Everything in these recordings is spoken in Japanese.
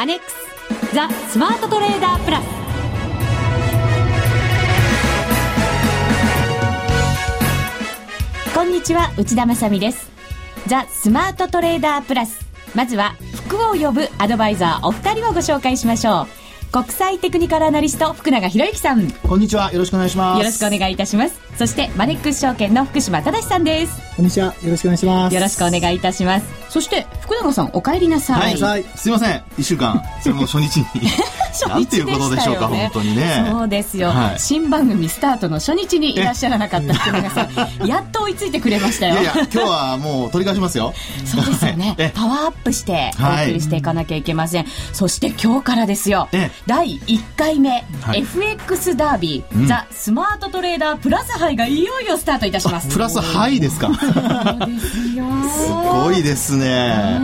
アネックスザ・スマートトレーダープラス。こんにちは内田まさです。ザ・スマートトレーダープラス。まずは福を呼ぶアドバイザーお二人をご紹介しましょう。国際テクニカルアナリスト福永博之さん。こんにちは。よろしくお願いします。よろしくお願いいたします。そしてマネックス証券の福島正さんです。こんにちは。よろしくお願いします。よろしくお願いいたします。そして福永さんお帰りなさい、はい、すいません。一週間それも初日に なんていうことでしょうか、本当にね。そうですよ、はい、新番組スタートの初日にいらっしゃらなかった福永さん、やっと追いついてくれましたよ。いやいや、今日はもう取り返しますよ。そうですよね。パワーアップしてお送りしていかなきゃいけません。はい、そして今日からですよ、第1回目、はい、FX ダービー、うん、ザ・スマートトレーダープラス杯がいよいよスタートいたします。プラス杯ですか。そうですよ。すごいですね。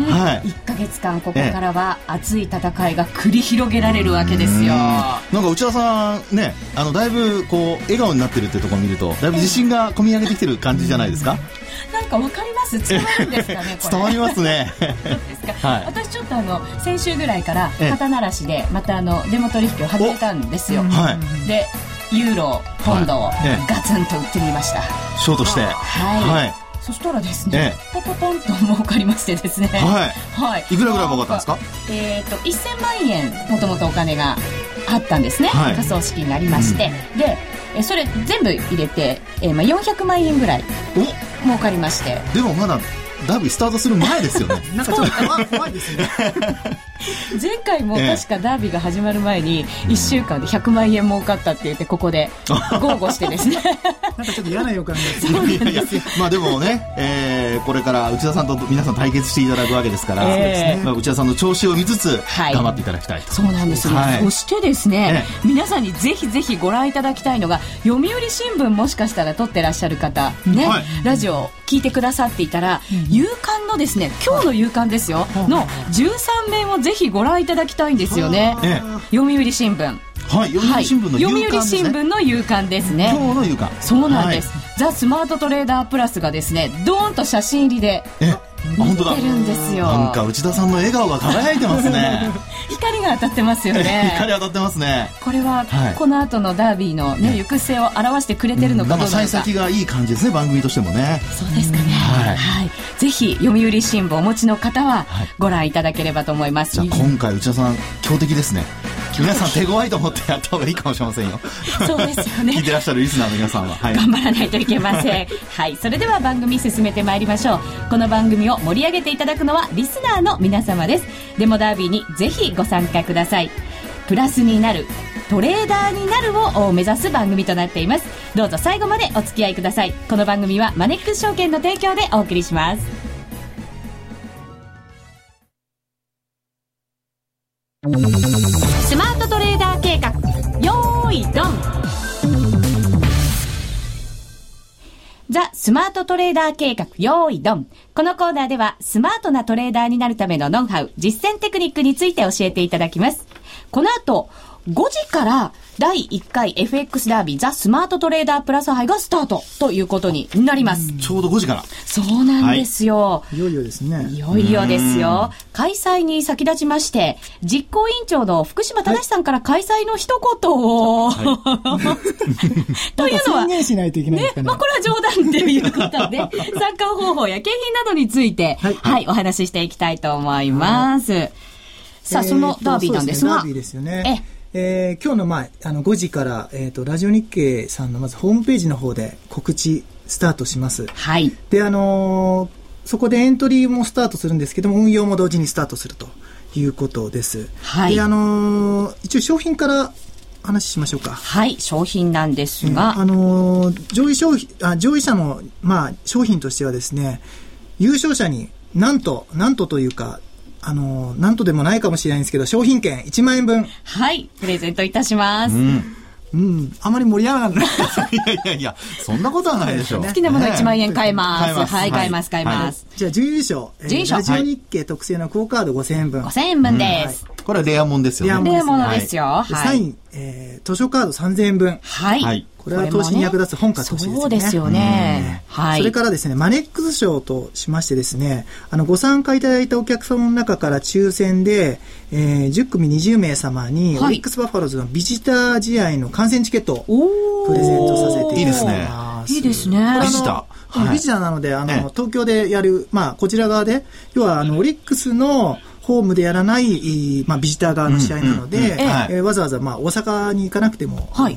はい。1か月間ここからは熱い戦いが繰り広げられるわけですよ。なんか内田さんねあのだいぶこう笑顔になってるっていうところを見るとだいぶ自信が込み上げてきてる感じじゃないですか？なんかわかります？伝わるんですかね伝わりますね。はい、私ちょっとあの先週ぐらいから肩慣らしでまたあのデモ取引を始めたんですよ、はい、でユーロポンドをガツンと売ってみました、ショートして。はい、はいそしたらですね、ポポポンと儲かりましてですね。はい。はい。いくらぐらい儲かったんですか？えっ、と、1000万円、もともとお金があったんですね。はい、仮想資金がありまして。うん、で、えそれ全部入れて、えー、まあ400万円ぐらい儲かりまして。でもまだダービースタートする前ですよね。なんかちょっと怖いですね。前回も確かダービーが始まる前に1週間で100万円儲かったって言ってここで 豪語してですね。なんかちょっと嫌な予感が まあでもね、えー、これから内田さんと皆さん対決していただくわけですから、えー、まあ、内田さんの調子を見つつ頑張っていただきたいと、はい、そうなんですよ、はい、そしてですね、えー、皆さんにぜひぜひご覧いただきたいのが読売新聞もしかしたら撮ってらっしゃる方ね、はい、ラジオ聞いてくださっていたら、うん、夕刊のですね今日の夕刊ですよ、の13面をぜひご覧いただきたいんですよね、読売新聞。はい、読売新聞の夕刊、ね、読売新聞の夕刊ですね。今日の夕刊。そうなんです、はい、ザ・スマートトレーダープラスがですねドーンと写真入りでえ本当だ。るんですよなんか内田さんの笑顔が輝いてますね。光が当たってますよね。光当たってますね。これは、この後のダービーのね、行く末を表してくれてるのかどうか、う先がいい感じですね番組としてもね。そうですかね、はい、はい、ぜひ読売新聞お持ちの方はご覧いただければと思います、じゃあ今回内田さん強敵ですね皆さん手強いと思ってやった方がいいかもしれませんよ。そうですよね。聞いてらっしゃるリスナーの皆さんは、はい、頑張らないといけません。はい。それでは番組進めてまいりましょう。この番組を盛り上げていただくのはリスナーの皆様です。デモダービーにぜひご参加ください。プラスになるトレーダーになるを目指す番組となっています。どうぞ最後までお付き合いください。この番組はマネックス証券の提供でお送りしますスマートトレーダー計画。よーいドン。ザ・スマートトレーダー計画。よーいドン。このコーナーではスマートなトレーダーになるためのノウハウ、実践テクニックについて教えていただきます。この後、5時から第1回 FX ダービーザ・スマートトレーダープラス杯がスタートということになります。ちょうど5時から。そうなんですよ。はい、いよいよですね。いよいよですよ。開催に先立ちまして、実行委員長の福島正さんから開催の一言を、はい、というのは、宣言しないといけないですかね。まあこれは冗談ということで、参加方法や景品などについて、はい、はい、お話ししていきたいと思います。さあ、そのダービーなんですが、ダービーですよね。ええー、今日の,、まあ、あの5時から、えーと、ラジオ日経さんのまずホームページの方で告知スタートします。はい。で、あのー、そこでエントリーもスタートするんですけども、運用も同時にスタートするということです。はい。で、あのー、一応商品から話しましょうか。はい、商品なんですが。うん、あのー、上位商品、あ、上位者の、まあ、商品としてはですね、優勝者になんと、なんとというか、あの、なんとでもないかもしれないんですけど、商品券1万円分。はい、プレゼントいたします。うん。うん、あまり盛り上がらない。いやいやいや、そんなことはないでしょう。好きなもの1万円買えます。はい、買えます、買えます。じゃあ、準優勝。準優勝。ラジオ日経特製のクオカード5000円分。5000円分です。これはレアもんですよね。レアものですよ。はい。サイン、えー、図書カード3000円分。はい。はい。これは投資に役立つ本買ってほしいですね。そうですよね。はい。それからですね、マネックス賞としましてですね、あの、ご参加いただいたお客様の中から抽選で、えー、10組20名様に、オリックスバファローズのビジター試合の観戦チケットをプレゼントさせていただきます。いいですね。ビジター。ビジターなので、あの、東京でやる、まあ、こちら側で、要は、あの、オリックスの、ホームでやらない、まあ、ビジター側の試合なので、えわざわざ、まあ、大阪に行かなくても、はい、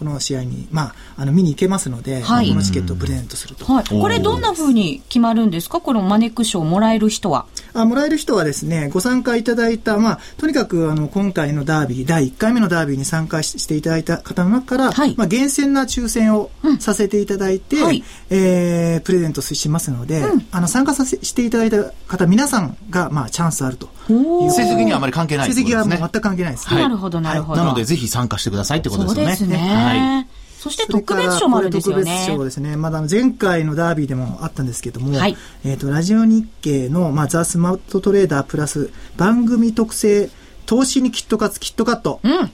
この試合に、まあ、あの見に行けますので、はい、このチケットをプレゼントすると。はい、これ、どんなふうに決まるんですか、このマネック賞をもらえる人は。あもらえる人はですね、ご参加いただいた、まあ、とにかくあの今回のダービー、第1回目のダービーに参加していただいた方の中から、はい、まあ、厳選な抽選をさせていただいて、うんはい、えー、プレゼントしますので、うん、あの参加させしていただいた方、皆さんが、まあ、チャンスあると成績にはあまり関係ないですね。成績はもう全く関係ないです、ね、なるほど、なるほど、なので、ぜひ参加してくださいってことですね。そうですね。はいそして特別賞もあるんですよね。特別賞ですね。まだ前回のダービーでもあったんですけども、はい、えっ、ー、と、ラジオ日経の、まあ、ザ・スマートトレーダープラス番組特製投資にキットカツキットカット。うん。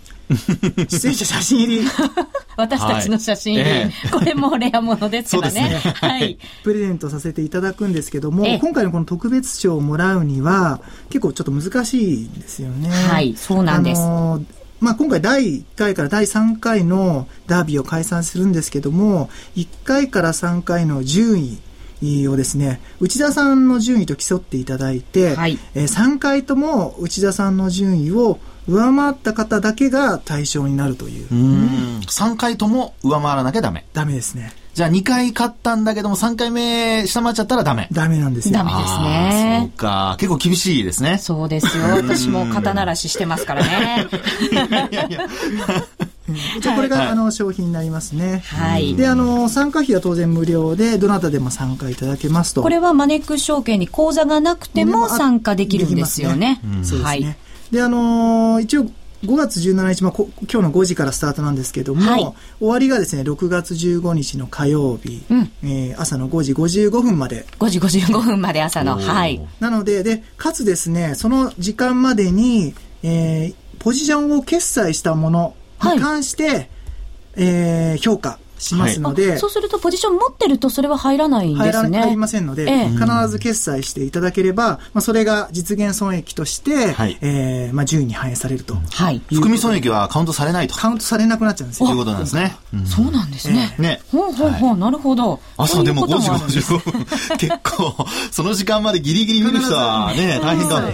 出演者写真入り。私たちの写真入り、はいえこれもレアものですからね。ねはい。プレゼントさせていただくんですけども、今回のこの特別賞をもらうには、結構ちょっと難しいんですよね。はい、そうなんです。あのーまあ、今回第1回から第3回のダービーを開催するんですけども、1回から3回の順位をですね、内田さんの順位と競っていただいて、はい、えー、3回とも内田さんの順位を上回った方だけが対象になるという。うん3回とも上回らなきゃダメ。ダメですね。じゃあ2回勝ったんだけども3回目下回っちゃったらダメ。ダメなんですよ。ダメですね。そうか。結構厳しいですね。そうですよ。私も肩慣らししてますからね。いやいやいや。じゃこれが、はい、あの商品になりますね。はい。で、あの、参加費は当然無料で、どなたでも参加いただけますと。これはマネックス証券に口座がなくても参加できるんですよね。ねうん、そうですね。で、あの一応、5月17日、まあ、今日の5時からスタートなんですけども、はい、終わりがですね6月15日の火曜日、うん、えー、朝の5時55分まで。5時55分まで朝のはい。なのででかつですねその時間までに、えー、ポジションを決済したものに関して、はい、えー、評価しますので、はい、そうするとポジション持ってるとそれは入らないんですね。入りませんので、ええ、必ず決済していただければ、まあ、それが実現損益として、はい、えー、まあ、順位に反映されると。はい。含み損益はカウントされないと。カウントされなくなっちゃうんですよ。ということなんですね。うん、そうなんですね。えね。ほうほうほう、はい、なるほど。朝でも5時55分。結構、その時間までギリギリ見る人はね、大変かも。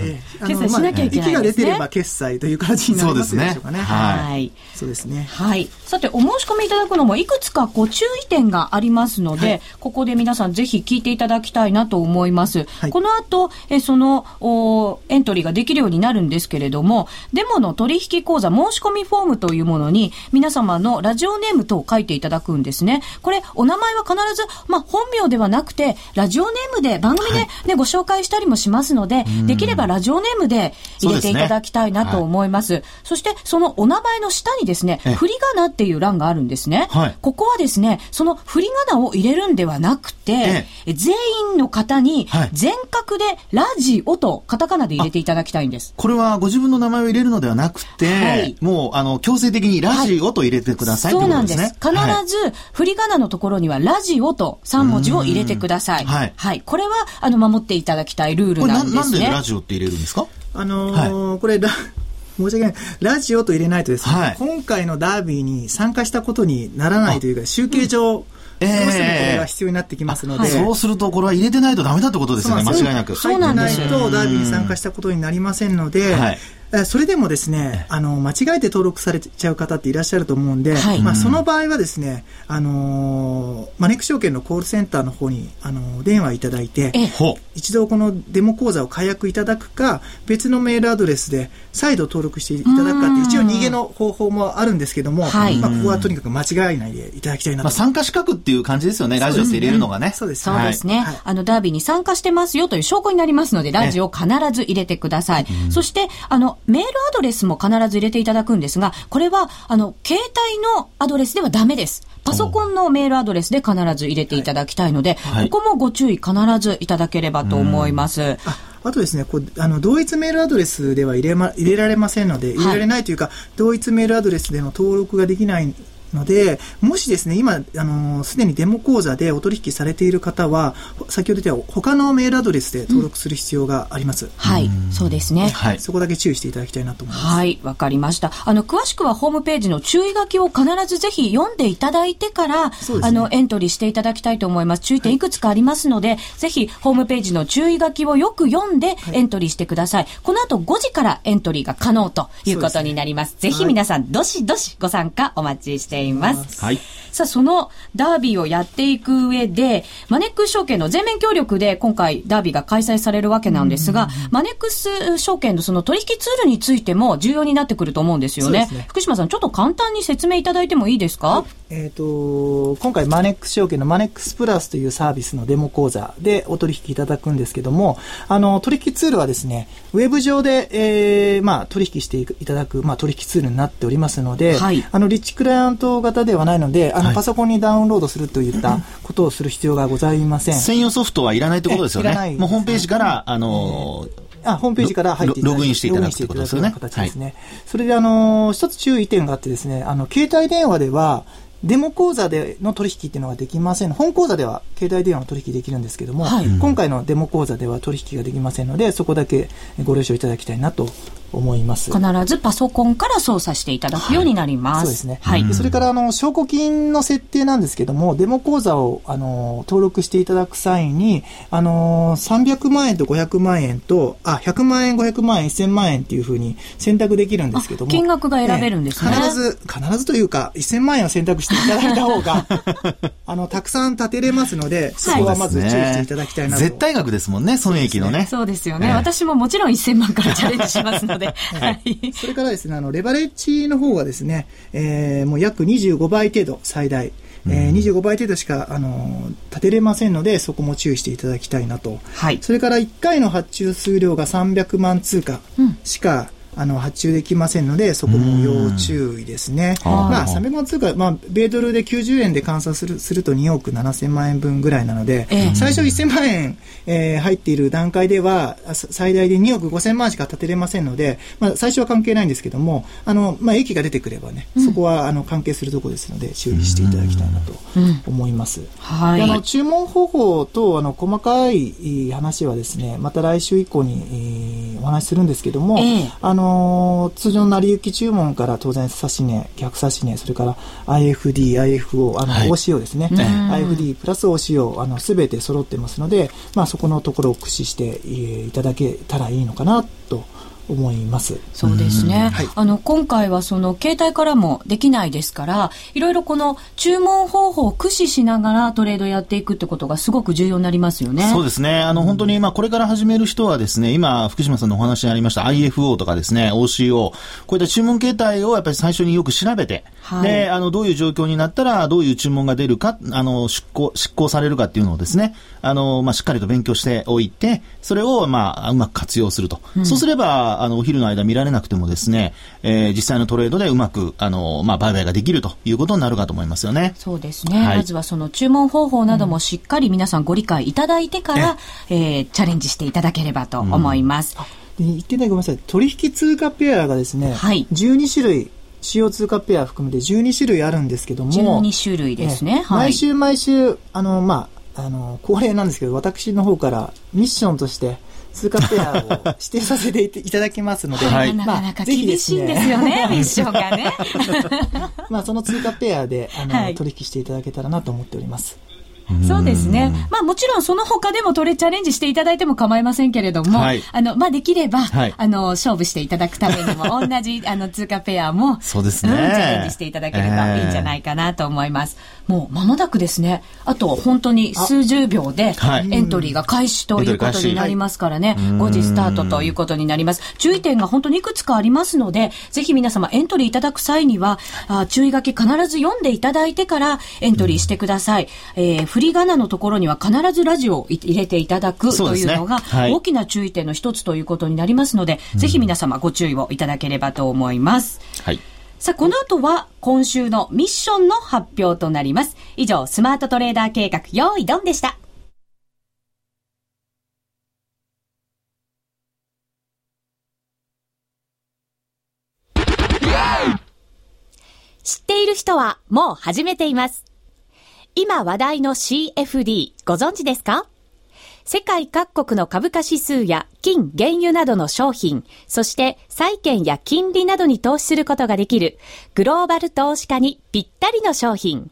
決済しなきゃいけない、ね、息が出てれば決済という形になりますでしょうかね。はい。そうですね。はい。さて、お申し込みいただくのもいくつか？ご注意点がありますので、はい、ここで皆さんぜひ聞いていただきたいなと思います。はい、この後、えそのおエントリーができるようになるんですけれども、デモの取引講座申し込みフォームというものに皆様のラジオネーム等を書いていただくんですね。これ、お名前は必ず、まあ、本名ではなくて、ラジオネームで番組でね、はい、ご紹介したりもしますので、できればラジオネームで入れていただきたいなと思います。そ、ねはい、そして、そのお名前の下にですね、振り仮名っていう欄があるんですね。はい、ここはですね、その振り仮名を入れるんではなくて、全員の方に全角でラジオとカタカナで入れていただきたいんです。これはご自分の名前を入れるのではなくて、はい、もうあの強制的にラジオと入れてください、はい、そうなんです。必ず振り仮名のところにはラジオと3文字を入れてください。はい、はい。これはあの守っていただきたいルールなんですね。なんでラジオって入れるんですか？あのーはい、これラ、申し訳ない。ラジオと入れないとですね、はい、今回のダービーに参加したことにならないというか、集計上、どうしてもこれが必要になってきますので、そうすると、これは入れてないとだめだってことですよね、間違いなく。そうなんですないとダービーに参加したことになりませんので、はいそれでもですね、あの、間違えて登録されちゃう方っていらっしゃると思うんで、はい、まあ、その場合はですね、あのー、マネック証券のコールセンターの方に、あのー、電話いただいて、一度このデモ講座を解約いただくか、別のメールアドレスで再度登録していただくかって、一応逃げの方法もあるんですけども、はい、まあ、ここはとにかく間違えないでいただきたいなと。まあ、参加資格っていう感じですよね、ラジオで入れるのがね。そうです、ね。そうですね。はい、あの、ダービーに参加してますよという証拠になりますので、ラジオ必ず入れてください。そして、あの、メールアドレススも必ず入れていただくんですが、これは、あの、携帯のアドレスではダメです。パソコンのメールアドレスで必ず入れていただきたいので、はい、ここもご注意必ずいただければと思います。あとですね、こうあの同一メールアドレスでは入れ,、ま、入れられませんので、入れられないというか、はい、同一メールアドレスでの登録ができないので、もしですね、今、あの、すでにデモ講座でお取引されている方は、先ほど言った他のメールアドレスで登録する必要があります。うん、はい、そうですね。はい。そこだけ注意していただきたいなと思います。はい、わかりました。あの、詳しくはホームページの注意書きを必ずぜひ読んでいただいてから、ね、あの、エントリーしていただきたいと思います。注意点いくつかありますので、はい、ぜひ、ホームページの注意書きをよく読んでエントリーしてください。はい、この後5時からエントリーが可能ということになります。すね、ぜひ皆さん、どしどしご参加お待ちしています。はい。さあ、そのダービーをやっていく上で、マネックス証券の全面協力で今回ダービーが開催されるわけなんですが、マネックス証券のその取引ツールについても重要になってくると思うんですよね。ね福島さん、ちょっと簡単に説明いただいてもいいですか、えっ、ー、と、今回マネックス証券のマネックスプラスというサービスのデモ講座でお取引いただくんですけども、あの、取引ツールはですね、ウェブ上で、えー、まあ、取引していただく、まあ、取引ツールになっておりますので、はい、あの、リッチクライアント型ではないので、あの、はい、パソコンにダウンロードするといったことをする必要がございません。専用ソフトはいらないってことですよね。いらない、ね、もうホームページから、あのーあ、ホームページから入ってログインしていただくということですよね。形ですね。はい、それで、あの、一つ注意点があってですね、あの、携帯電話では、デモ講座での取引っていうのはできません。本講座では携帯電話の取引できるんですけども、はい、今回のデモ講座では取引ができませんので、そこだけご了承いただきたいなと思います。必ずパソコンから操作していただくようになります。はい、そうですね。はい。それからあの証拠金の設定なんですけども、デモ口座をあの登録していただく際に、あの300万円と500万円とあ100万円、500万円、1000万円っていうふうに選択できるんですけども、金額が選べるんですね。必ず必ずというか1000万円を選択していただいた方が あのたくさん立てれますので、そこはまず注意していただきたいなと。絶対額ですもんね、損益のね。そうですよね。私ももちろん1000万からチャレンジしますので。で。はい。それからですね、あの、レバレッジの方がですね、えー、もう約25倍程度最大。えー、25倍程度しか、あの立てれませんので、そこも注意していただきたいなと。はい。それから1回の発注数量が300万通貨しか、うんあの発注できませんので、そこも要注意ですね。まあ、300万通貨、まあ、米ドルで90円で換算するすると2億7000万円分ぐらいなので、えー、最初1000万円、えー、入っている段階では、最大で2億5000万しか立てれませんので、まあ、最初は関係ないんですけども、あの、まあ、益が出てくればね、そこは、あの、関係するところですので、注意していただきたいなと思います。はい。あの、注文方法と、あの、細かい話はですね、また来週以降に、えー、お話しするんですけども、えー、あの、の通常の成り行き注文から当然差し値、逆差し値、それから IFD、IFO、あの、はい、OCO ですね。IFD プラス OCO、あの、すべて揃ってますので、まあそこのところを駆使していただけたらいいのかなと思います。そうですね。はい、あの、今回はその携帯からもできないですから、いろいろこの注文方法を駆使しながらトレードやっていくってことがすごく重要になりますよね。そうですね。あの、本当に、まあ、これから始める人はですね、今、福島さんのお話にありました IFO とかですね、OCO、こういった注文形態をやっぱり最初によく調べて、はい、で、あの、どういう状況になったら、どういう注文が出るか、あの、出向、執行されるかっていうのをですね、あの、まあ、しっかりと勉強しておいて、それを、まあ、うまく活用すると。うん、そうすれば、あの、お昼の間見られなくてもですね、えー、実際のトレードでうまく、あの、まあ、売買ができるということになるかと思いますよね。そうですね。はい、まずはその注文方法などもしっかり皆さんご理解いただいてから、ええー、チャレンジしていただければと思います。うん、で言ってないごめんなさい。取引通貨ペアがですね、はい、12種類、使用通貨ペア含めて12種類あるんですけども。12種類ですね。はい、毎週毎週、あの、まあ、あの、恒例なんですけど、私の方からミッションとして、通貨ペアを指定させていただきますので、はい、なかなか厳しいんですよね、ミッションがね。まあ、その通貨ペアで、あの、はい、取引していただけたらなと思っております。そうですね。まあもちろんその他でもトレチャレンジしていただいても構いませんけれども、はい、あの、まあできれば、はい、あの、勝負していただくためにも、同じ、あの、通貨ペアも、そうですね、うん、チャレンジしていただければいいんじゃないかなと思います。えー、もう間もなくですね、あと本当に数十秒で、エントリーが開始ということになりますからね、5時スタートということになります。注意点が本当にいくつかありますので、ぜひ皆様エントリーいただく際には、あ注意書き必ず読んでいただいてからエントリーしてください。うん、えー、振り仮名のところには必ずラジオを入れていただくというのが、大きな注意点の一つということになりますので、はい、ぜひ皆様ご注意をいただければと思います。うんはい、さあ、この後は今週のミッションの発表となります。以上、スマートトレーダー計画、用意ドンでした。知っている人はもう始めています。今話題の CFD ご存知ですか？世界各国の株価指数や金、原油などの商品、そして債券や金利などに投資することができるグローバル投資家にぴったりの商品。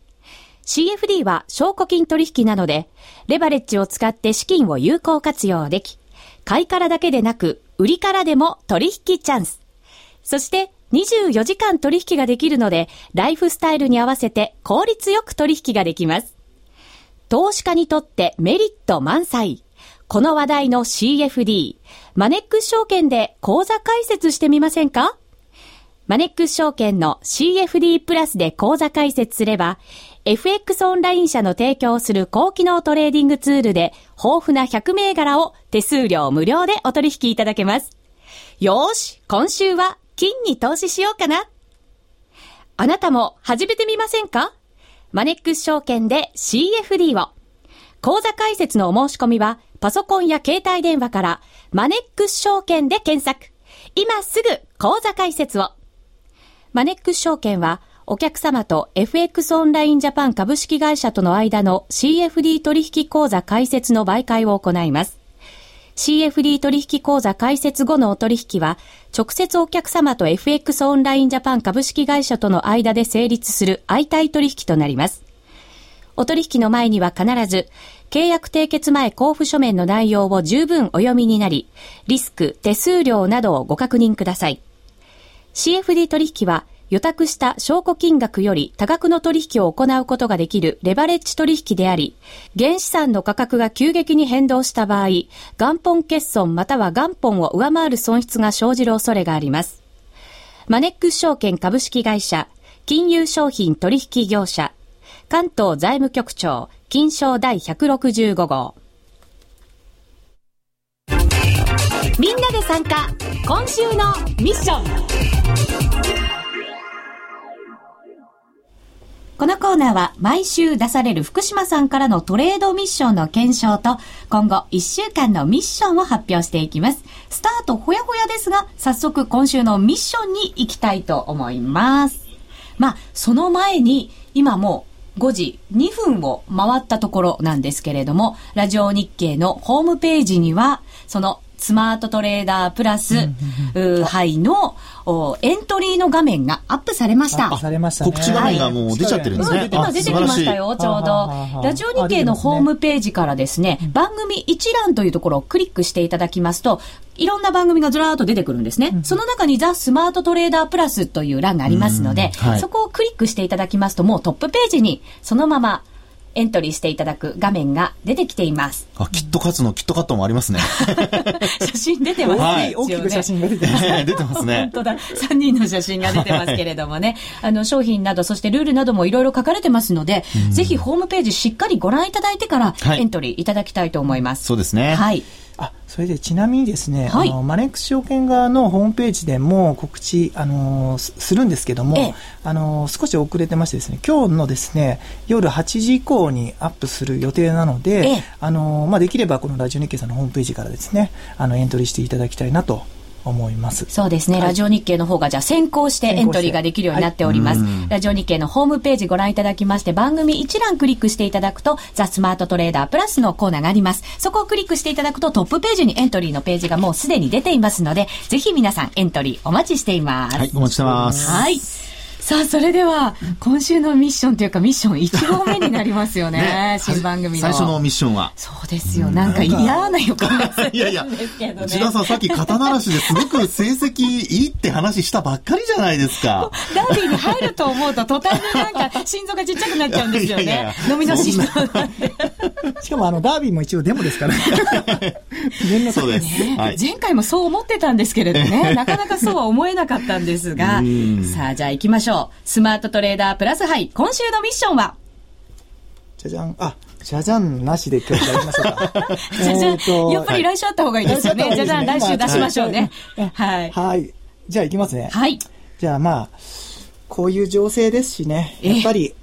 CFD は証拠金取引なので、レバレッジを使って資金を有効活用でき、買いからだけでなく、売りからでも取引チャンス。そして24時間取引ができるので、ライフスタイルに合わせて効率よく取引ができます。投資家にとってメリット満載。この話題の CFD、マネックス証券で口座開設してみませんか？マネックス証券の CFD プラスで口座開設すれば、FX オンライン社の提供する高機能トレーディングツールで豊富な100銘柄を手数料無料でお取引いただけます。よーし、今週は金に投資しようかな。あなたも始めてみませんか？マネックス証券で CFD を。口座開設のお申し込みは、パソコンや携帯電話から、マネックス証券で検索。今すぐ口座開設を。マネックス証券は、お客様と FX オンラインジャパン株式会社との間の CFD 取引口座開設の媒介を行います。CFD 取引口座開設後のお取引は、直接お客様と FX オンラインジャパン株式会社との間で成立する相対取引となります。お取引の前には必ず、契約締結前交付書面の内容を十分お読みになり、リスク、手数料などをご確認ください。CFD 取引は、予託した証拠金額より多額の取引を行うことができるレバレッジ取引であり、原資産の価格が急激に変動した場合、元本欠損または元本を上回る損失が生じる恐れがあります。マネックス証券株式会社、金融商品取引業者、関東財務局長、金賞第165号。みんなで参加、今週のミッション。このコーナーは毎週出される福島さんからのトレードミッションの検証と今後1週間のミッションを発表していきます。スタートほやほやですが、早速今週のミッションに行きたいと思います。まあ、その前に今もう5時2分を回ったところなんですけれども、ラジオ日経のホームページには、そのスマートトレーダープラス、はい、のエントリーの画面がアップされました。されました、ね、告知画面がもう出ちゃってるんですね。今出てきましたよ、ちょうど。ラジオ日経のホームページからですね、番組一覧というところをクリックしていただきますと、いろんな番組がずらーっと出てくるんですね。その中にザ・スマートトレーダープラスという欄がありますので、はい、そこをクリックしていただきますと、もうトップページにそのままエントリーしていただく画面が出てきています。あ、キットカツのキットカットもありますね。写真出てますね。はい、大きく写真が出てますね。出てますね。本当だ。3人の写真が出てますけれどもね。あの、商品など、そしてルールなどもいろいろ書かれてますので、ぜひホームページしっかりご覧いただいてからエントリーいただきたいと思います。はい、そうですね。はい。あそれでちなみにですね、はい、あのマネックス証券側のホームページでも告知、あのするんですけども、ええ、あの少し遅れてましてですね今日のですね夜8時以降にアップする予定なので、え、あのまあ、できればこのラジオ日経さんのホームページからですねあのエントリーしていただきたいなと思います。そうですね、はい、ラジオ日経の方がじゃあ先行してエントリーができるようになっております、はい、ラジオ日経のホームページご覧いただきまして番組一覧クリックしていただくとザ・スマートトレーダープラスのコーナーがあります。そこをクリックしていただくとトップページにエントリーのページがもうすでに出ていますのでぜひ皆さんエントリーお待ちしています。はいお待ちしてます。はいさあ、それでは、今週のミッションというか、ミッション1号目になりますよね。ね新番組の。最初のミッションは。そうですよ。なんか嫌な予感がするんですけど、ね。いやいや、内田さんさっき肩慣らしですごく成績いいって話したばっかりじゃないですか。ダービーに入ると思うと、途端になんか心臓がちっちゃくなっちゃうんですよね。いやいや飲みのししかも、あの、ダービーも一応デモですからね。そうです、ねはい、前回もそう思ってたんですけれどね、なかなかそうは思えなかったんですが、さあ、じゃあ行きましょう。スマートトレーダープラスハイ、今週のミッションは？じゃじゃん。あ、じゃじゃんなしで今日やりましょうか。じゃじゃん。やっぱり来週あった方がいいですよね。じゃじゃん、来週出しましょうね。はい。はい。じゃあ行きますね。はい。じゃあまあ、こういう情勢ですしね、やっぱり、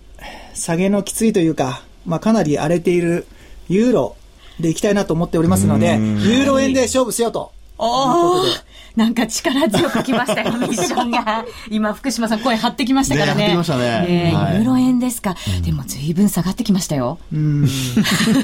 下げのきついというか、まあかなり荒れているユーロでいきたいなと思っておりますので、ユーロ円で勝負しようとおーなんか力強くきましたよ、ミッションが。今、福島さん声張ってきましたからね。ね張ってきましたね。えー、ユーロ円ですか。うん、でも、随分下がってきましたよ。うん。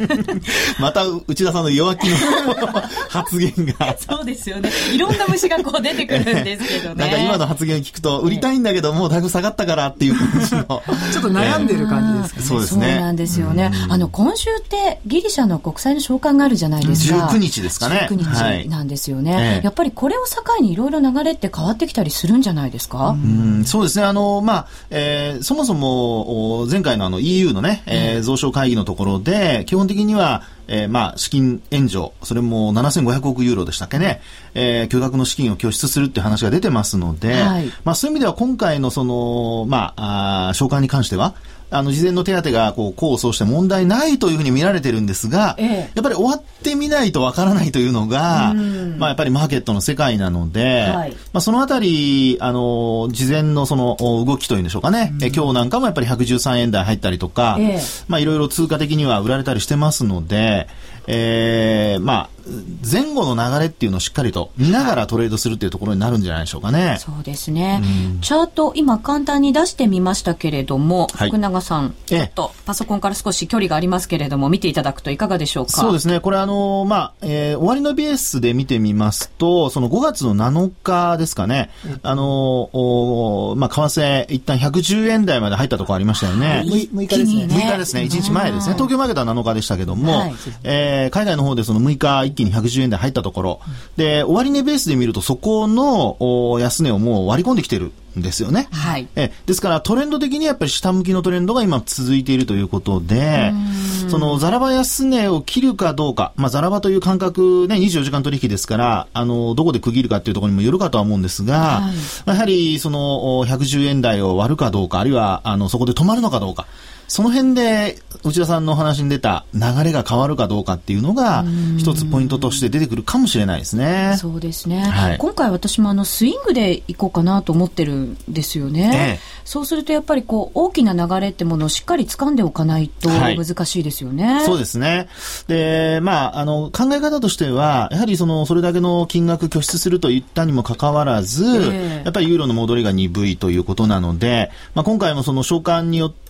また、内田さんの弱気の 発言が。そうですよね。いろんな虫がこう出てくるんですけどね。なんか今の発言を聞くと、売りたいんだけど、もうだいぶ下がったからっていう感じの。ちょっと悩んでる感じですかね。そうですね。そうなんですよね。あの、今週ってギリシャの国債の償還があるじゃないですか。19日ですかね。19日なんですよね。はいやっぱりこれを境にいろいろ流れって変わってきたりするんじゃないですか？うん。そうですね。あの、まあ、えー、そもそも、前回のあの EU のね、えー、増床会議のところで、基本的には、えー、まあ、資金援助、それも7500億ユーロでしたっけね、えー、巨額の資金を拠出するって話が出てますので、はい、まあ、そういう意味では今回のその、まあ、あ償還に関しては、あの、事前の手当が、こう、功を奏して問題ないというふうに見られてるんですが、ええ、やっぱり終わってみないとわからないというのが、まあ、やっぱりマーケットの世界なので、はい、まあ、そのあたり、あの、事前のその動きというんでしょうかね、え今日なんかもやっぱり113円台入ったりとか、え、まあ、いろいろ通貨的には売られたりしてますので、えー、まあ、前後の流れっていうのをしっかりと見ながらトレードするっていうところになるんじゃないでしょうかね。そうですね。うん、チャート、今簡単に出してみましたけれども、はい、福永さん、ちょっとパソコンから少し距離がありますけれども、見ていただくといかがでしょうか？そうですね。これあの、まあ、えー、終わりのベースで見てみますと、その5月の7日ですかね、うん、あの、おまあ、為替一旦110円台まで入ったところありましたよね。6, 6日ですね。6日ですね。1日前ですね。東京マーケットは7日でしたけども、はい、えー、海外の方でその6日一気に110円台入ったところ、で、終値ベースで見るとそこの安値をもう割り込んできてるんですよね。はい。え、ですからトレンド的にやっぱり下向きのトレンドが今続いているということで、そのザラバ安値を切るかどうか、まあザラバという感覚ね、24時間取引ですから、あの、どこで区切るかっていうところにもよるかとは思うんですが、はい、やはりその110円台を割るかどうか、あるいはあの、そこで止まるのかどうか、その辺で内田さんのお話に出た流れが変わるかどうかっていうのが一つポイントとして出てくるかもしれないですね。そうですね。はい、今回私もあのスイングでいこうかなと思ってるんですよね。ええ、そうするとやっぱりこう大きな流れってものをしっかり掴んでおかないと難しいですよね。はい、そうですね。で、まあ、あの、考え方としては、やはりその、それだけの金額拠出すると言ったにもかかわらず、え、やっぱりユーロの戻りが鈍いということなので、まあ、今回もその償還によって、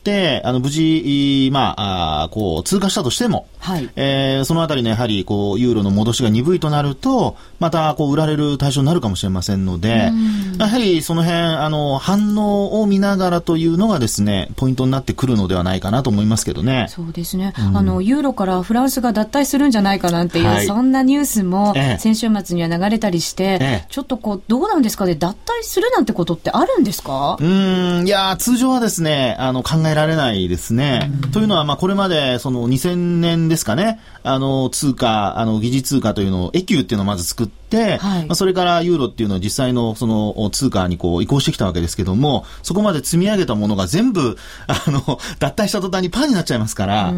あの、無事、まあ、あこう、通過したとしても、はい、えー、そのあたりのやはり、こう、ユーロの戻しが鈍いとなると、また、こう、売られる対象になるかもしれませんので、やはり、その辺、あの、反応を見ながらというのがですね、ポイントになってくるのではないかなと思いますけどね。そうですね。うん、あの、ユーロからフランスが脱退するんじゃないかなんていう、はい、そんなニュースも、先週末には流れたりして、ええ、ちょっとこう、どうなんですかね、脱退するなんてことってあるんですか？うん、いや、通常はですね、あの、考えられないですね。というのは、まあ、これまで、その2000年ですかね、あの、通貨、あの、疑似通貨というのを、エキューっていうのをまず作って、はい、まあ、それからユーロっていうのを実際のその通貨にこう移行してきたわけですけども、そこまで積み上げたものが全部、あの、脱退した途端にパンになっちゃいますから、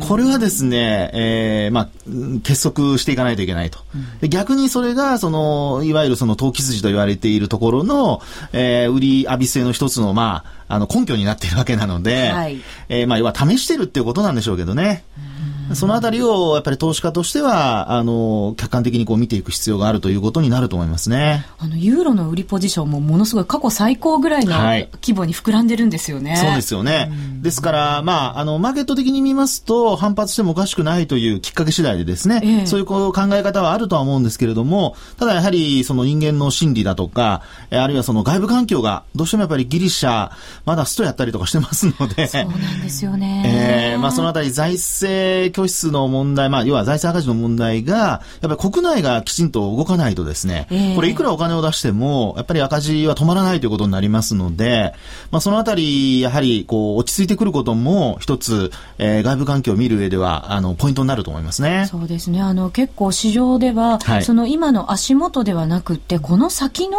これはですね、えー、まあ、結束していかないといけないと。で逆にそれが、その、いわゆるその投機筋と言われているところの、えー、売り浴びせの一つの、まあ、あの、根拠になっているわけなので、はい、えー、まあ、要は試してるっていうことなんでしょうけどね。そのあたりをやっぱり投資家としては、あの、客観的にこう見ていく必要があるということになると思いますね。あの、ユーロの売りポジションもものすごい過去最高ぐらいの規模に膨らんでるんですよね。はい、そうですよね。ですから、まあ、あの、マーケット的に見ますと、反発してもおかしくないというきっかけ次第でですね、ええ、そういうこう考え方はあるとは思うんですけれども、ただやはりその人間の心理だとか、あるいはその外部環境が、どうしてもやっぱりギリシャ、まだストやったりとかしてますので、そうなんですよね。えー、まあそのあたり財政拠出の問題題、まあ、要は財政赤字の問題が、やっぱり国内がきちんと動かないとですね、えー、これいくらお金を出しても、やっぱり赤字は止まらないということになりますので、まあ、そのあたり、やはり、こう、落ち着いてくることも、一つ、えー、外部環境を見る上では、あの、ポイントになると思いますね。そうですね。あの、結構市場では、はい、その今の足元ではなくて、この先の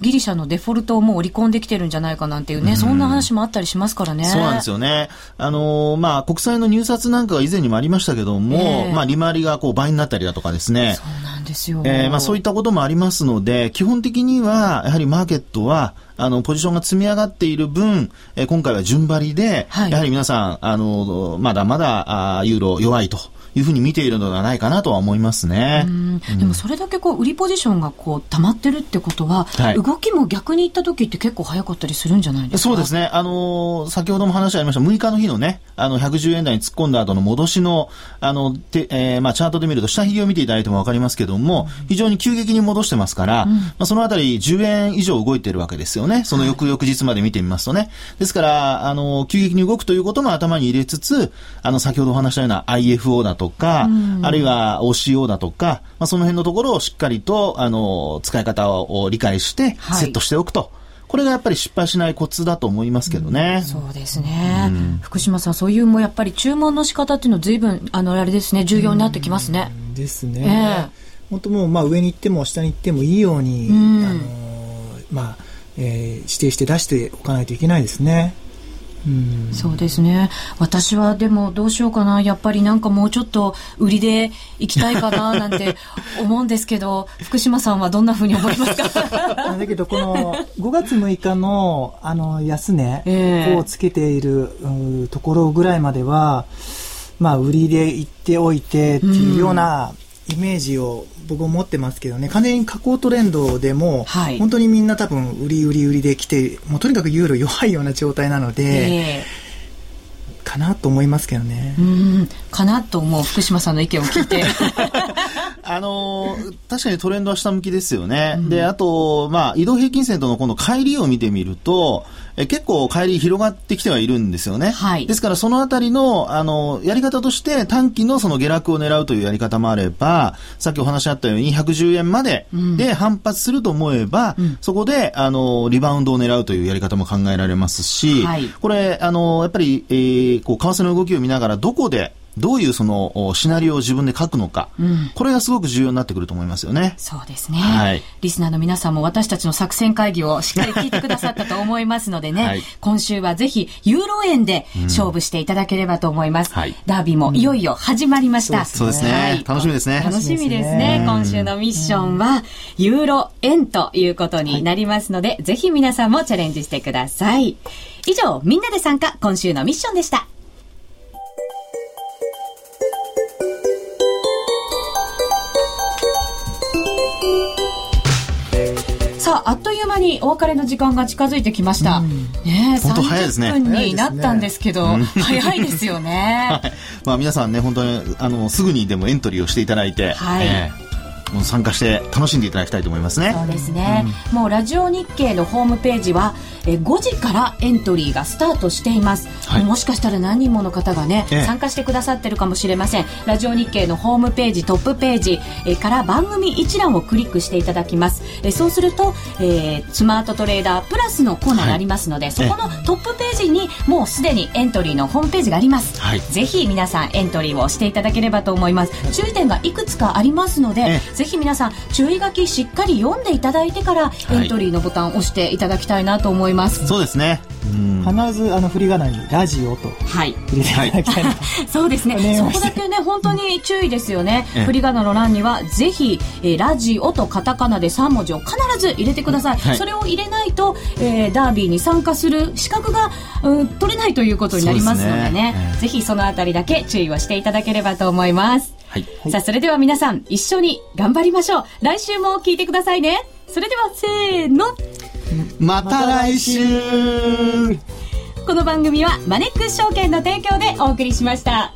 ギリシャのデフォルトをもう織り込んできてるんじゃないかなんていうね、そんな話もあったりしますからね。そうなんですよね。あの、まあ、国債の入札なんかは以前にもありましたけども、えー、まあ、利回りがこう倍になったりだとかですね。そうなんですよ。えー、まあそういったこともありますので、基本的には、やはりマーケットは、あの、ポジションが積み上がっている分、えー、今回は順張りで、はい、やはり皆さん、あの、まだまだ、あユーロ弱いと。いうふうに見ているのではないかなとは思いますね。でもそれだけこう、売りポジションがこう、溜まってるってことは、はい、動きも逆に行った時って結構早かったりするんじゃないですか？そうですね。あのー、先ほども話ありました、6日の日のね、あの、110円台に突っ込んだ後の戻しの、あの、てえー、まあ、チャートで見ると、下髭を見ていただいてもわかりますけども、非常に急激に戻してますから、うん、まあ、そのあたり10円以上動いてるわけですよね。その翌々日まで見てみますとね。ですから、あの、急激に動くということも頭に入れつつ、あの、先ほどお話したような IFO だとか、うん、あるいは OCO だとか、まあ、その辺のところをしっかりと、あの、使い方を理解して、セットしておくと。はいこれがやっぱり失敗しないコツだと思いますけどね。うん、そうですね、うん、福島さん、そういうもやっぱり注文の仕方っていうのずいぶん、あの、あれですね、重要になってきますね。ですね。えー、本当もう、まあ上に行っても下に行ってもいいように、あの、まあ、えー、指定して出しておかないといけないですね。そうですね。私はでもどうしようかな。やっぱりなんかもうちょっと売りで行きたいかな なんて思うんですけど、福島さんはどんなふうに思いますか？だけどこの5月6日のあの安値をつけている、ところぐらいまでは、まあ売りで行っておいてっていうような、うんイメージを僕も持ってますけどね、完全に下降トレンドでも、はい、本当にみんな多分売り売り売りで来て、もうとにかくユーロ弱いような状態なので、えー、かなと思いますけどね。うんかなと思う福島さんの意見を聞いて。あのー、確かにトレンドは下向きですよね。うん、で、あと、まあ、移動平均線との今度帰りを見てみると、え結構帰り広がってきてはいるんですよね。はい。ですからそのあたりの、あの、やり方として短期のその下落を狙うというやり方もあれば、さっきお話あったように110円までで反発すると思えば、うん、そこで、あの、リバウンドを狙うというやり方も考えられますし、はい、これ、あの、やっぱり、えー、こう、為替の動きを見ながらどこで、どういうそのシナリオを自分で書くのか、うん、これがすごく重要になってくると思いますよね。そうですね。はい。リスナーの皆さんも私たちの作戦会議をしっかり聞いてくださったと思いますのでね、はい、今週はぜひユーロ円で勝負していただければと思います。うん、ダービーもいよいよ始まりました。うん、そうですね、はい、楽しみですね。楽しみですね。今週のミッションはユーロ円ということになりますので、はい、ぜひ皆さんもチャレンジしてください。以上、みんなで参加、今週のミッションでした。間にお別れの時間が近づいてきました。うん、ね30分になったんですけど、早いですよね。はい、まあ皆さんね、本当に、あの、すぐにでもエントリーをしていただいて、はい。えー参加して楽しんでいただきたいと思いますね。そうですね、うん、もうラジオ日経のホームページはえ5時からエントリーがスタートしています、はい、もしかしたら何人もの方がね、ええ、参加してくださってるかもしれません。ラジオ日経のホームページトップページ、えから番組一覧をクリックしていただきます。えそうすると、えー、スマートトレーダープラスのコーナーがありますので、はい、そこのトップページにもうすでにエントリーのホームページがあります、はい、ぜひ皆さんエントリーをしていただければと思います。注意点がいくつかありますので、ぜひ皆さん注意書きしっかり読んでいただいてからエントリーのボタンを押していただきたいなと思います、そうですね。必ずあの振り仮名にラジオと入れていただきたい、はい、そうですね。そこだけね本当に注意ですよね、振り仮名の欄にはぜひ、えー、ラジオとカタカナで3文字を必ず入れてください、はい、それを入れないと、えー、ダービーに参加する資格が、うん、取れないということになりますのでね、ね、ぜひそのあたりだけ注意をしていただければと思いますはい、さあそれでは皆さん一緒に頑張りましょう。来週も聞いてくださいね。それではせーの。また来週。この番組はマネックス証券の提供でお送りしました。